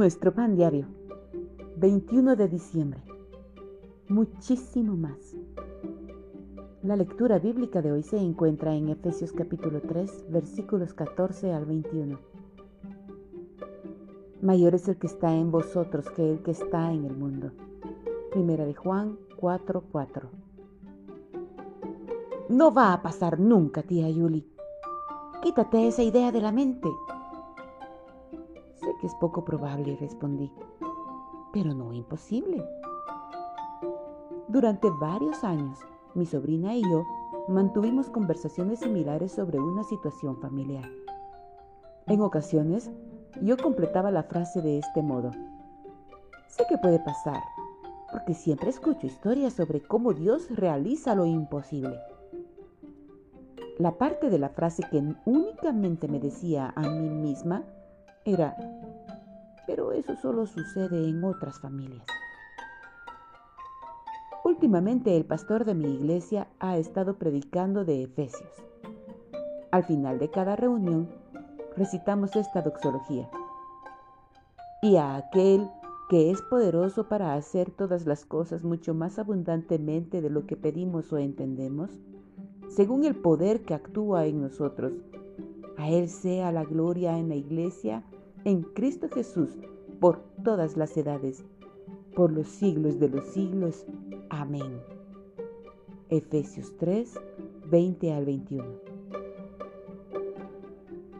Nuestro pan diario, 21 de diciembre. Muchísimo más. La lectura bíblica de hoy se encuentra en Efesios capítulo 3, versículos 14 al 21. Mayor es el que está en vosotros que el que está en el mundo. Primera de Juan 4:4. 4. No va a pasar nunca, tía Yuli. Quítate esa idea de la mente. Que es poco probable, respondí, pero no imposible. Durante varios años, mi sobrina y yo mantuvimos conversaciones similares sobre una situación familiar. En ocasiones, yo completaba la frase de este modo. Sé que puede pasar, porque siempre escucho historias sobre cómo Dios realiza lo imposible. La parte de la frase que únicamente me decía a mí misma era, pero eso solo sucede en otras familias. Últimamente el pastor de mi iglesia ha estado predicando de Efesios. Al final de cada reunión recitamos esta doxología. Y a aquel que es poderoso para hacer todas las cosas mucho más abundantemente de lo que pedimos o entendemos, según el poder que actúa en nosotros, a Él sea la gloria en la iglesia, en Cristo Jesús, por todas las edades, por los siglos de los siglos. Amén. Efesios 3, 20 al 21.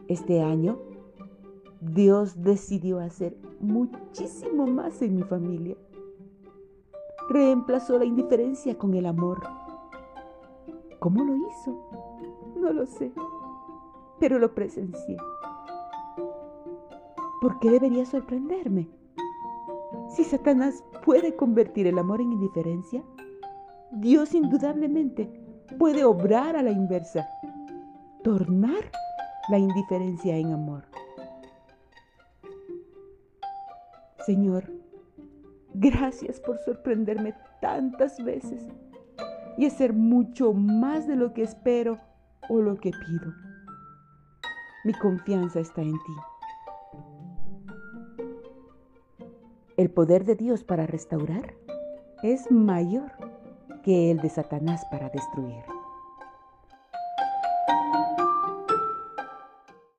Este año, Dios decidió hacer muchísimo más en mi familia. Reemplazó la indiferencia con el amor. ¿Cómo lo hizo? No lo sé, pero lo presencié. ¿Por qué debería sorprenderme? Si Satanás puede convertir el amor en indiferencia, Dios indudablemente puede obrar a la inversa, tornar la indiferencia en amor. Señor, gracias por sorprenderme tantas veces y hacer mucho más de lo que espero o lo que pido. Mi confianza está en ti. El poder de Dios para restaurar es mayor que el de Satanás para destruir.